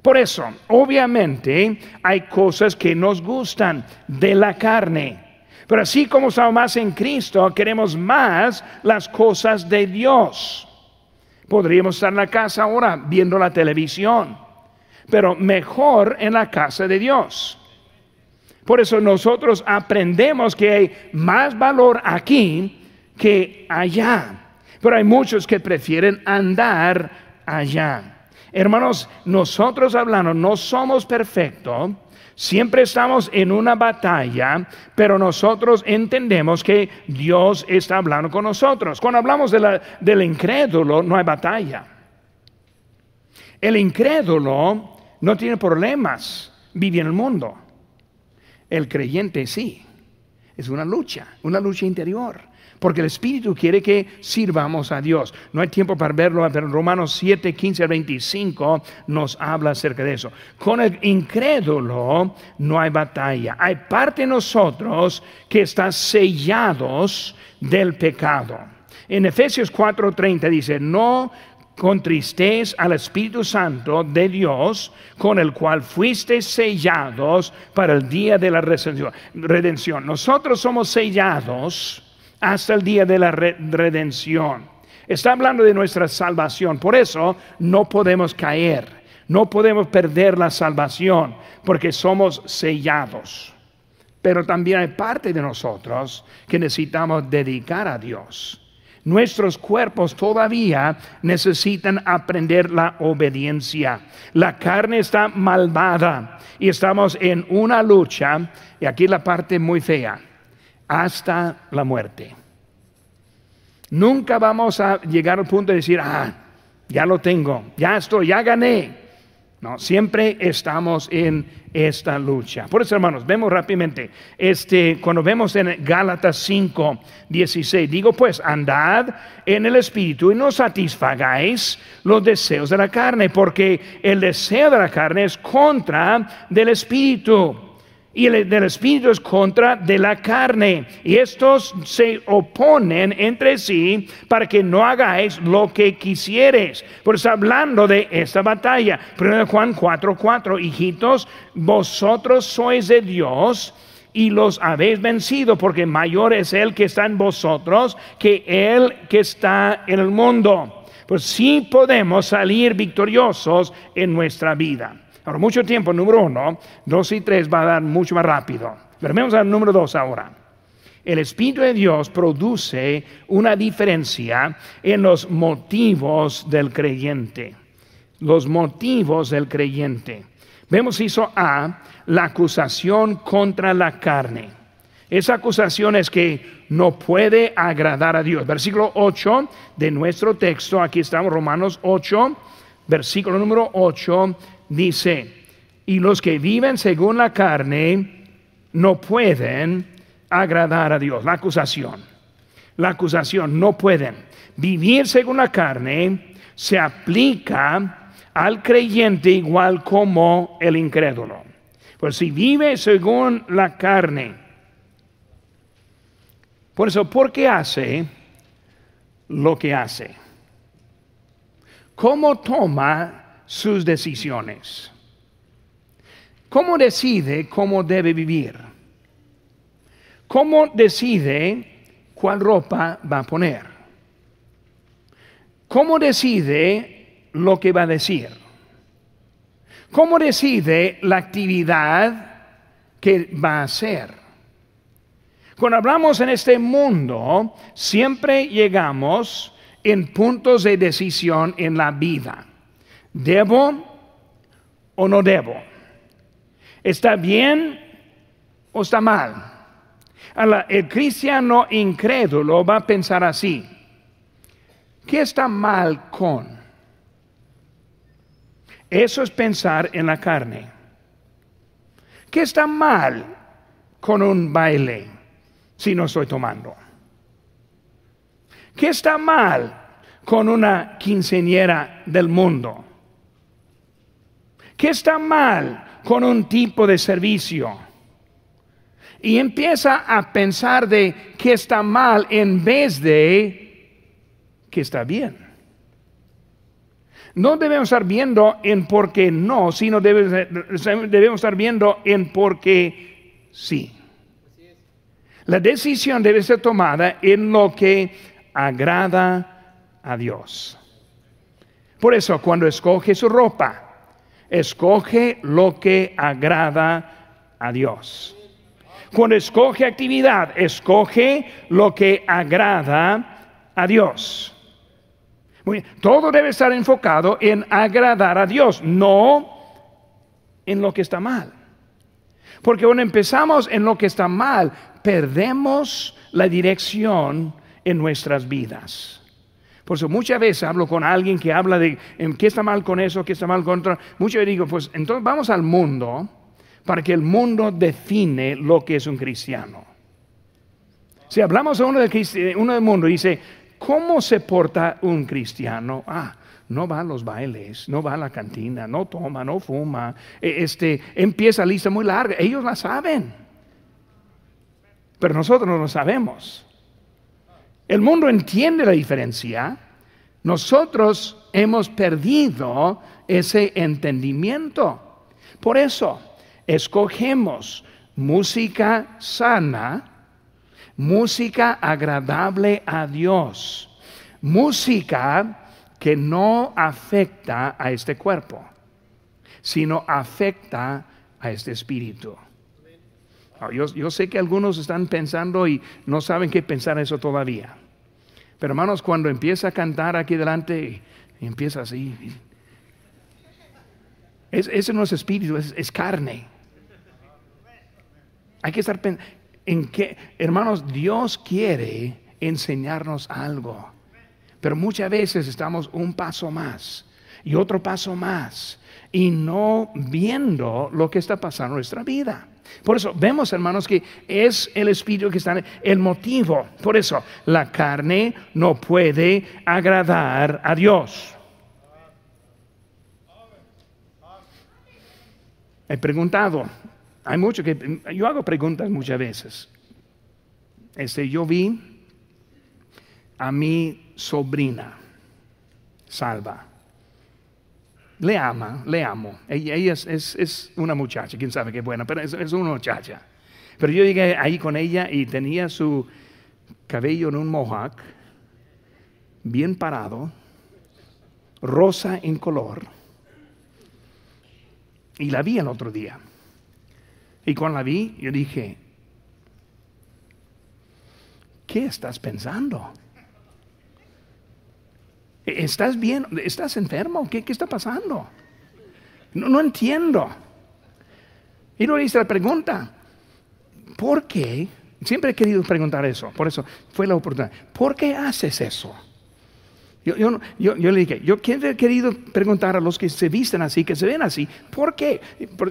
Por eso, obviamente, hay cosas que nos gustan de la carne. Pero así como estamos más en Cristo, queremos más las cosas de Dios. Podríamos estar en la casa ahora viendo la televisión, pero mejor en la casa de Dios. Por eso nosotros aprendemos que hay más valor aquí que allá. Pero hay muchos que prefieren andar allá. Hermanos, nosotros hablando, no somos perfectos. Siempre estamos en una batalla, pero nosotros entendemos que Dios está hablando con nosotros. Cuando hablamos del incrédulo, no hay batalla. El incrédulo no tiene problemas, vive en el mundo. El creyente sí. Es una lucha, una lucha interior. Porque el Espíritu quiere que sirvamos a Dios. No hay tiempo para verlo, pero Romanos 7, 15 al 25 nos habla acerca de eso. Con el incrédulo no hay batalla. Hay parte de nosotros que está sellados del pecado. En Efesios 4:30 dice, no contristéis al Espíritu Santo de Dios, con el cual fuisteis sellados para el día de la redención. Nosotros somos sellados hasta el día de la redención. Está hablando de nuestra salvación. Por eso no podemos caer, no podemos perder la salvación, porque somos sellados. Pero también hay parte de nosotros que necesitamos dedicar a Dios. Nuestros cuerpos todavía necesitan aprender la obediencia. La carne está malvada y estamos en una lucha, y aquí la parte muy fea hasta la muerte. Nunca vamos a llegar al punto de decir, ah, ya lo tengo, ya estoy, ya gané. No, siempre estamos en esta lucha. Por eso, hermanos, vemos rápidamente, este, cuando vemos en Gálatas 5, 16, digo pues, andad en el Espíritu y no satisfagáis los deseos de la carne, porque el deseo de la carne es contra del Espíritu y el del espíritu es contra de la carne. Y estos se oponen entre sí para que no hagáis lo que quisieres. Por eso hablando de esta batalla. 1 Juan 4:4, 4, hijitos, vosotros sois de Dios y los habéis vencido, porque mayor es el que está en vosotros que el que está en el mundo. Pues sí podemos salir victoriosos en nuestra vida. Ahora, mucho tiempo, número uno, dos y tres va a dar mucho más rápido. Pero vamos al número dos ahora. El Espíritu de Dios produce una diferencia en los motivos del creyente. Los motivos del creyente. Vemos hizo A, la acusación contra la carne. Esa acusación es que no puede agradar a Dios. Versículo 8 de nuestro texto, aquí estamos, Romanos 8, versículo número 8 dice, y los que viven según la carne no pueden agradar a Dios. La acusación, la acusación, no pueden. Vivir según la carne se aplica al creyente igual como el incrédulo. Pues si vive según la carne, por eso, ¿por qué hace lo que hace? cómo toma sus decisiones. ¿Cómo decide cómo debe vivir? ¿Cómo decide cuál ropa va a poner? ¿Cómo decide lo que va a decir? ¿Cómo decide la actividad que va a hacer? Cuando hablamos en este mundo, siempre llegamos en puntos de decisión en la vida. ¿Debo o no debo? ¿Está bien o está mal? el cristiano incrédulo va a pensar así. ¿Qué está mal con? Eso es pensar en la carne. ¿Qué está mal con un baile si no estoy tomando? ¿Qué está mal con una quinceñera del mundo? ¿Qué está mal con un tipo de servicio? Y empieza a pensar de qué está mal en vez de que está bien. No debemos estar viendo en por qué no, sino debemos estar viendo en por qué sí. La decisión debe ser tomada en lo que agrada a Dios. Por eso, cuando escoge su ropa, escoge lo que agrada a Dios. Cuando escoge actividad, escoge lo que agrada a Dios. todo debe estar enfocado en agradar a Dios, no en lo que está mal. Porque cuando empezamos en lo que está mal, perdemos la dirección en nuestras vidas. Por eso muchas veces hablo con alguien que habla de qué está mal con eso, qué está mal con otro. Veces digo, pues entonces vamos al mundo para que el mundo define lo que es un cristiano. Si hablamos a uno del, uno del mundo, dice, ¿cómo se porta un cristiano? Ah, no va a los bailes, no va a la cantina, no toma, no fuma, e, este, empieza lista muy larga, ellos la saben, pero nosotros no lo sabemos. El mundo entiende la diferencia. Nosotros hemos perdido ese entendimiento. Por eso, escogemos música sana, música agradable a Dios, música que no afecta a este cuerpo, sino afecta a este espíritu. Ah, yo, sé que algunos están pensando y no saben qué pensar eso todavía. Pero hermanos, cuando empieza a cantar aquí delante, empieza así. ese no es espíritu, es, carne. Hay que estar pensando en que, hermanos, Dios quiere enseñarnos algo. Pero muchas veces estamos un paso más y otro paso más y no viendo lo que está pasando en nuestra vida. Por eso vemos, hermanos, que es el espíritu que está en el motivo. Por eso la carne no puede agradar a Dios. He preguntado, hay mucho que yo hago preguntas muchas veces. Este, yo vi a mi sobrina, Salva le ama, le amo. Ella, es, una muchacha, quién sabe qué buena, pero es, una muchacha. Pero yo llegué ahí con ella y tenía su cabello en un mohawk, bien parado, rosa en color. Y la vi el otro día. Y cuando la vi, yo dije, ¿qué estás pensando? ¿Estás bien? ¿Estás enfermo? ¿Qué, está pasando? No, entiendo. Y luego hice la pregunta, ¿por qué? Siempre he querido preguntar eso, por eso fue la oportunidad. ¿Por qué haces eso? Yo, yo, le dije, yo he querido preguntar a los que se visten así, que se ven así, ¿por qué?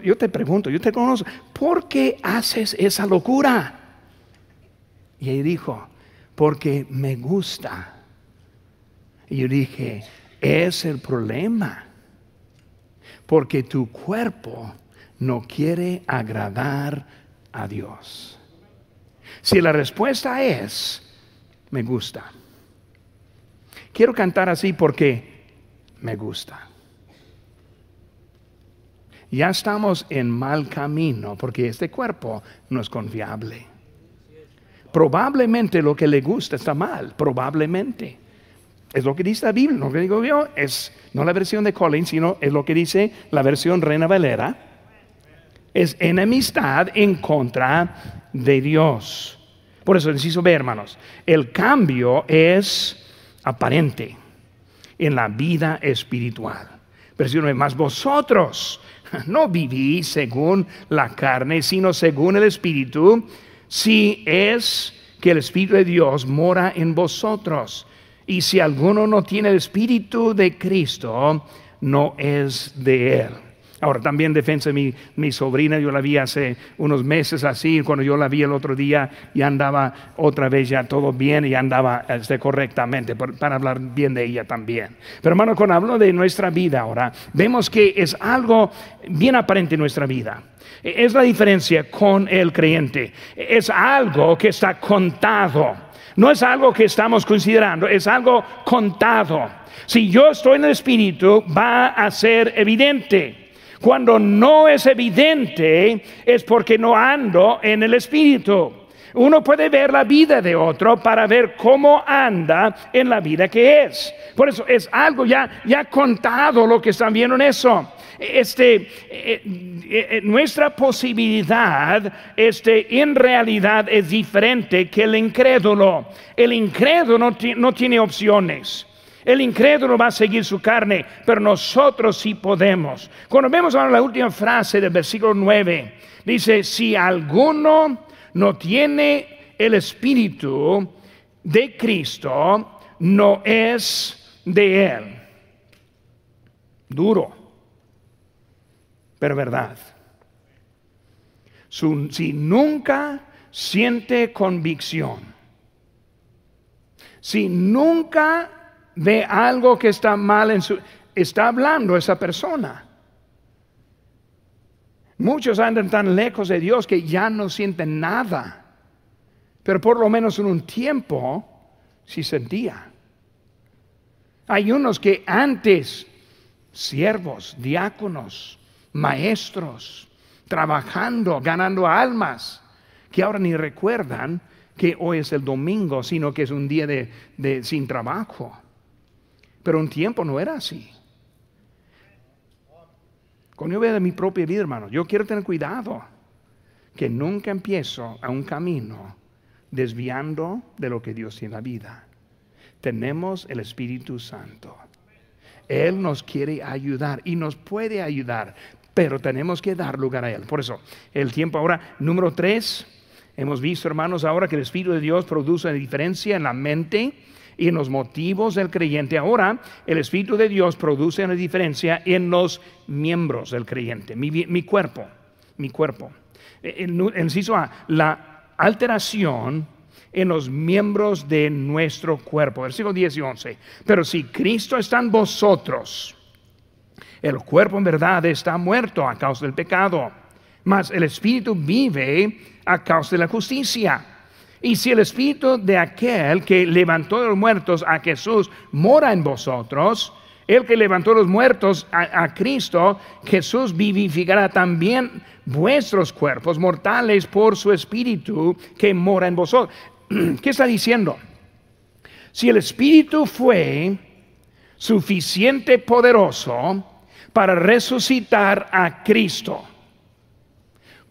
Yo te pregunto, yo te conozco, ¿por qué haces esa locura? Y él dijo, porque me gusta. Y yo dije, es el problema, porque tu cuerpo no quiere agradar a Dios. Si la respuesta es, me gusta. Quiero cantar así porque me gusta. Ya estamos en mal camino porque este cuerpo no es confiable. Probablemente lo que le gusta está mal, probablemente. Es lo que dice la Biblia, no lo digo yo, es no la versión de Collins, sino es lo que dice la versión Reina Valera. Es enemistad en contra de Dios. Por eso necesito ver, hermanos, el cambio es aparente en la vida espiritual. Es más vosotros, no vivís según la carne, sino según el Espíritu, si es que el Espíritu de Dios mora en vosotros. Y si alguno no tiene el Espíritu de Cristo, no es de él. Ahora, también defensa mi, sobrina, yo la vi hace unos meses así, cuando yo la vi el otro día, ya andaba otra vez ya todo bien y andaba este, correctamente, para hablar bien de ella también. Pero hermano, cuando hablo de nuestra vida ahora, vemos que es algo bien aparente en nuestra vida. Es la diferencia con el creyente. Es algo que está contado no es algo que estamos considerando, es algo contado. Si yo estoy en el Espíritu, va a ser evidente. Cuando no es evidente, es porque no ando en el Espíritu. Uno puede ver la vida de otro para ver cómo anda en la vida que es. Por eso es algo ya, ya contado lo que están viendo en eso este, eh, eh, eh, nuestra posibilidad este, en realidad es diferente que el incrédulo. El incrédulo no, tiene opciones. El incrédulo va a seguir su carne, pero nosotros sí podemos. Cuando vemos ahora la última frase del versículo 9, dice, si alguno no tiene el espíritu de Cristo, no es de él. Duro pero verdad. si nunca siente convicción, si nunca ve algo que está mal en su... Está hablando esa persona. Muchos andan tan lejos de Dios que ya no sienten nada, pero por lo menos en un tiempo sí sentía. Hay unos que antes, siervos, diáconos, maestros, trabajando, ganando almas, que ahora ni recuerdan que hoy es el domingo, sino que es un día de, sin trabajo. Pero un tiempo no era así. Cuando yo veo de mi propia vida, hermano, yo quiero tener cuidado que nunca empiezo a un camino desviando de lo que Dios tiene en la vida. Tenemos el Espíritu Santo. Él nos quiere ayudar y nos puede ayudar, pero tenemos que dar lugar a Él. Por eso, el tiempo ahora, número tres, hemos visto, hermanos, ahora que el Espíritu de Dios produce diferencia en la mente y en los motivos del creyente. Ahora, el Espíritu de Dios produce una diferencia en los miembros del creyente, mi, cuerpo, mi cuerpo. En, inciso A, la alteración en los miembros de nuestro cuerpo. Versículo 10 y 11. Pero si Cristo está en vosotros, el cuerpo en verdad está muerto a causa del pecado, mas el espíritu vive a causa de la justicia. Y si el espíritu de aquel que levantó de los muertos a Jesús mora en vosotros, el que levantó los muertos a, a, Cristo, Jesús vivificará también vuestros cuerpos mortales por su espíritu que mora en vosotros. ¿Qué está diciendo? Si el espíritu fue suficiente poderoso para resucitar a Cristo.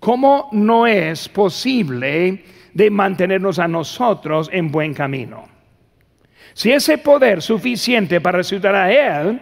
¿Cómo no es posible de mantenernos a nosotros en buen camino? Si ese poder suficiente para resucitar a Él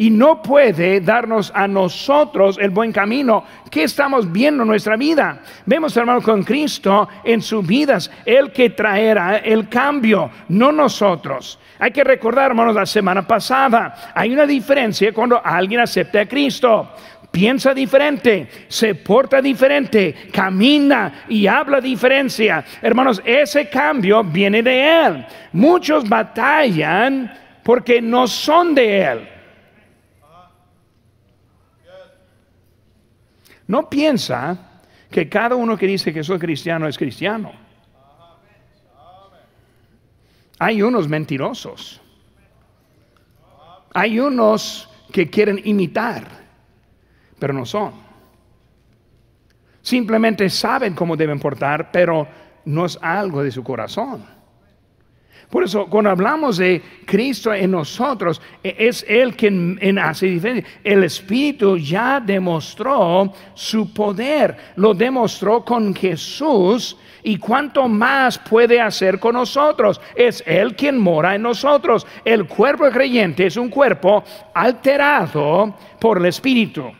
y no puede darnos a nosotros el buen camino, ¿qué estamos viendo en nuestra vida? Vemos, hermano, con Cristo en sus vidas, el que traerá el cambio, no nosotros. Hay que recordar, hermanos, la semana pasada, hay una diferencia cuando alguien acepta a Cristo. Piensa diferente, se porta diferente, camina y habla diferencia. Hermanos, ese cambio viene de Él. Muchos batallan porque no son de Él. No piensa que cada uno que dice que soy cristiano es cristiano. Hay unos mentirosos. Hay unos que quieren imitar, pero no son. Simplemente saben cómo deben portar, pero no es algo de su corazón. Por eso, cuando hablamos de Cristo en nosotros, e, es Él quien hace diferencia. El Espíritu ya demostró su poder, lo demostró con Jesús. ¿Y cuánto más puede hacer con nosotros? Es Él quien mora en nosotros. El cuerpo creyente es un cuerpo alterado por el Espíritu.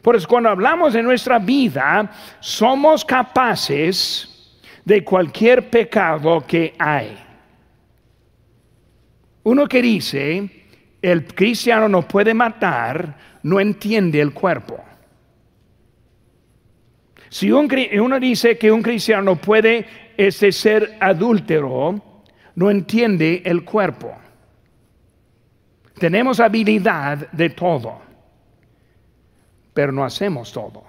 Por eso cuando hablamos de nuestra vida, somos capaces de cualquier pecado que hay. Uno que dice, el cristiano no puede matar, no entiende el cuerpo. Si uno dice que un cristiano puede este, ser adúltero, no entiende el cuerpo. Tenemos habilidad de todo, pero no hacemos todo.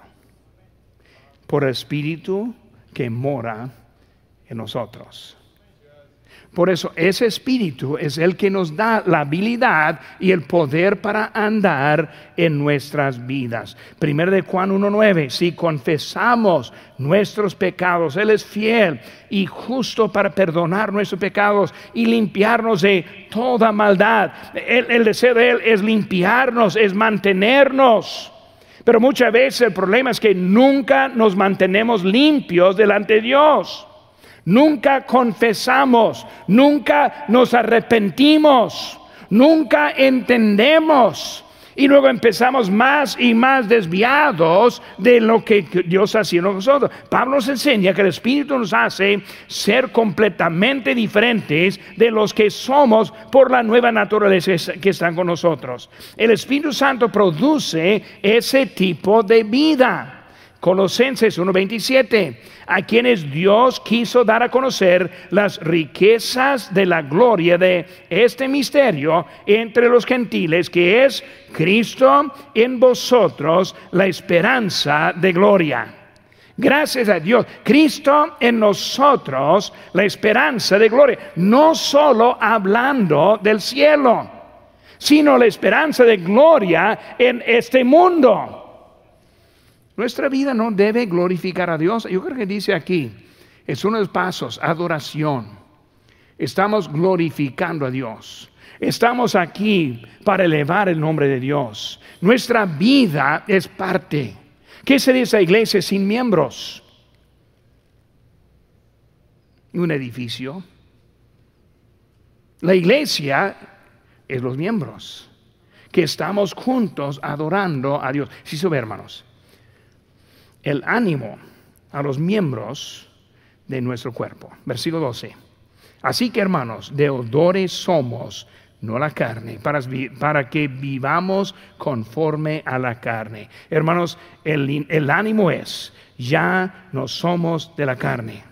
Por el Espíritu que mora en nosotros. Por eso ese espíritu es el que nos da la habilidad y el poder para andar en nuestras vidas. Primero de Juan 1.9, si confesamos nuestros pecados, Él es fiel y justo para perdonar nuestros pecados y limpiarnos de toda maldad. El, el deseo de Él es limpiarnos, es mantenernos. Pero muchas veces el problema es que nunca nos mantenemos limpios delante de Dios. Nunca confesamos, nunca nos arrepentimos, nunca entendemos. Y luego empezamos más y más desviados de lo que Dios ha sido nosotros. Pablo nos enseña que el Espíritu nos hace ser completamente diferentes de los que somos por la nueva naturaleza que están con nosotros. El Espíritu Santo produce ese tipo de vida. Colosenses 1:27, a quienes Dios quiso dar a conocer las riquezas de la gloria de este misterio entre los gentiles, que es Cristo en vosotros, la esperanza de gloria. Gracias a Dios, Cristo en nosotros, la esperanza de gloria, no solo hablando del cielo, sino la esperanza de gloria en este mundo. Nuestra vida no debe glorificar a Dios. Yo creo que dice aquí, es uno de los pasos, adoración. Estamos glorificando a Dios. Estamos aquí para elevar el nombre de Dios. Nuestra vida es parte. ¿Qué sería esa iglesia sin miembros? Un edificio. La iglesia es los miembros que estamos juntos adorando a Dios. Sí, sube, hermanos el ánimo a los miembros de nuestro cuerpo. Versículo 12. Así que hermanos, deudores somos, no la carne, para, que vivamos conforme a la carne. Hermanos, el ánimo es, ya no somos de la carne.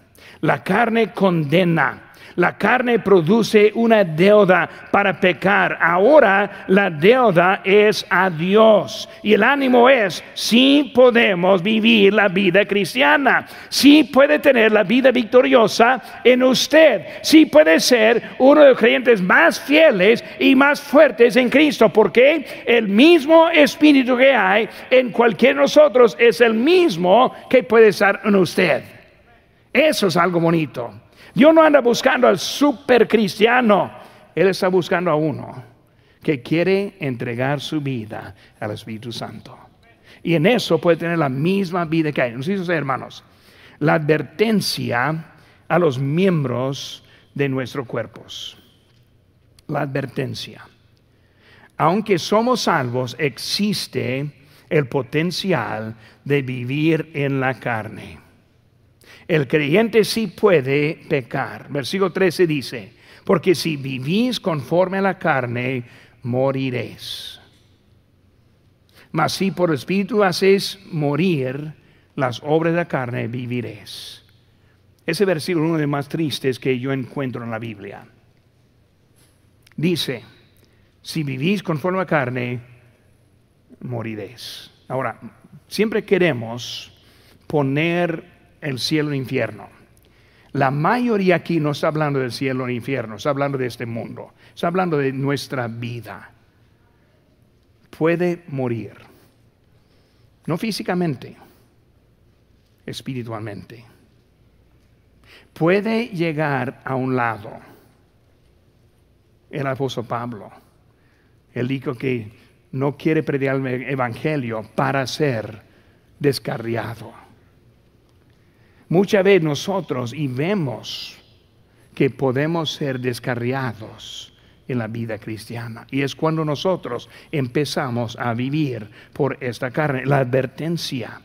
La carne condena la carne produce una deuda para pecar. Ahora la deuda es a Dios. Y el ánimo es, si podemos vivir la vida cristiana. Si puede tener la vida victoriosa en usted. Si puede ser uno de los creyentes más fieles y más fuertes en Cristo. Porque el mismo espíritu que hay en cualquiera de nosotros es el mismo que puede estar en usted. Eso es algo bonito. Dios no anda buscando al super cristiano, Él está buscando a uno que quiere entregar su vida al Espíritu Santo. Y en eso puede tener la misma vida que hay. Nos dice, hermanos, la advertencia a los miembros de nuestros cuerpos. La advertencia. Aunque somos salvos, existe el potencial de vivir en la carne. El creyente sí puede pecar. Versículo 13 dice, porque si vivís conforme a la carne, moriréis. Mas si por el Espíritu hacéis morir las obras de la carne, viviréis. Ese versículo es uno de los más tristes que yo encuentro en la Biblia. Dice, si vivís conforme a la carne, moriréis. Ahora, siempre queremos poner el cielo e infierno. La mayoría aquí no está hablando del cielo e infierno, está hablando de este mundo, está hablando de nuestra vida. puede morir. No físicamente, espiritualmente. Puede llegar a un lado. El apóstol Pablo, él dijo que no quiere predicar el evangelio para ser descarriado. Muchas veces nosotros y vemos que podemos ser descarriados en la vida cristiana. Y es cuando nosotros empezamos a vivir por esta carne. La advertencia.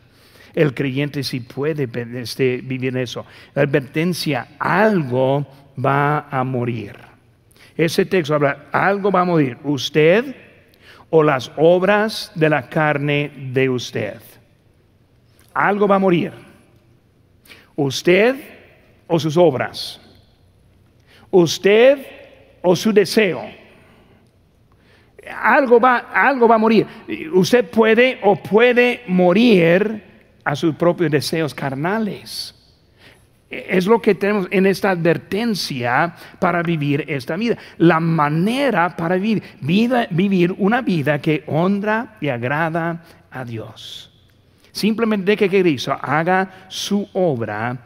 El creyente si puede este, vivir eso. La advertencia, algo va a morir. Ese texto habla, algo va a morir. Usted o las obras de la carne de usted. Algo va a morir. Usted o sus obras. Usted o su deseo. Algo va, algo va a morir. Usted puede o puede morir a sus propios deseos carnales. Es lo que tenemos en esta advertencia para vivir esta vida. La manera para vivir, vida, vivir una vida que honra y agrada a Dios. Simplemente que Cristo haga su obra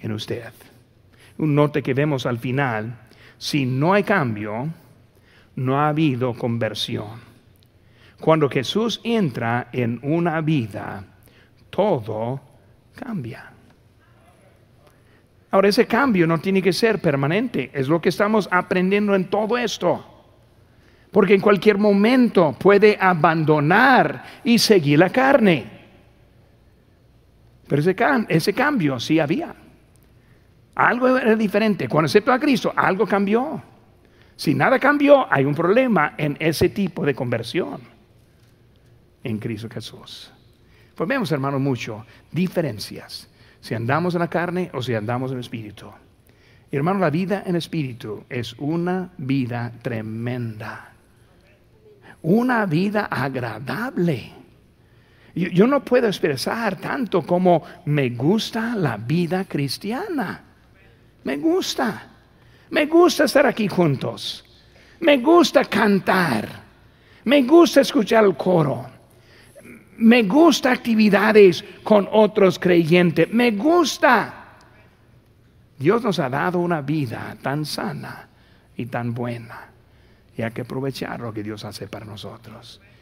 en usted. Un note que vemos al final si no hay cambio, no ha habido conversión. Cuando Jesús entra en una vida, todo cambia. Ahora, ese cambio no tiene que ser permanente, es lo que estamos aprendiendo en todo esto. Porque en cualquier momento puede abandonar y seguir la carne. Pero ese, ese cambio sí había. Algo era diferente. Cuando aceptó a Cristo, algo cambió. Si nada cambió, hay un problema en ese tipo de conversión en Cristo Jesús. Pues vemos, hermanos, mucho diferencias. Si andamos en la carne o si andamos en el espíritu. Hermano, la vida en espíritu es una vida tremenda. Una vida agradable. Yo no puedo expresar tanto como me gusta la vida cristiana. Me gusta. Me gusta estar aquí juntos. Me gusta cantar. Me gusta escuchar el coro. Me gusta actividades con otros creyentes. Me gusta. Dios nos ha dado una vida tan sana y tan buena. Y hay que aprovechar lo que Dios hace para nosotros.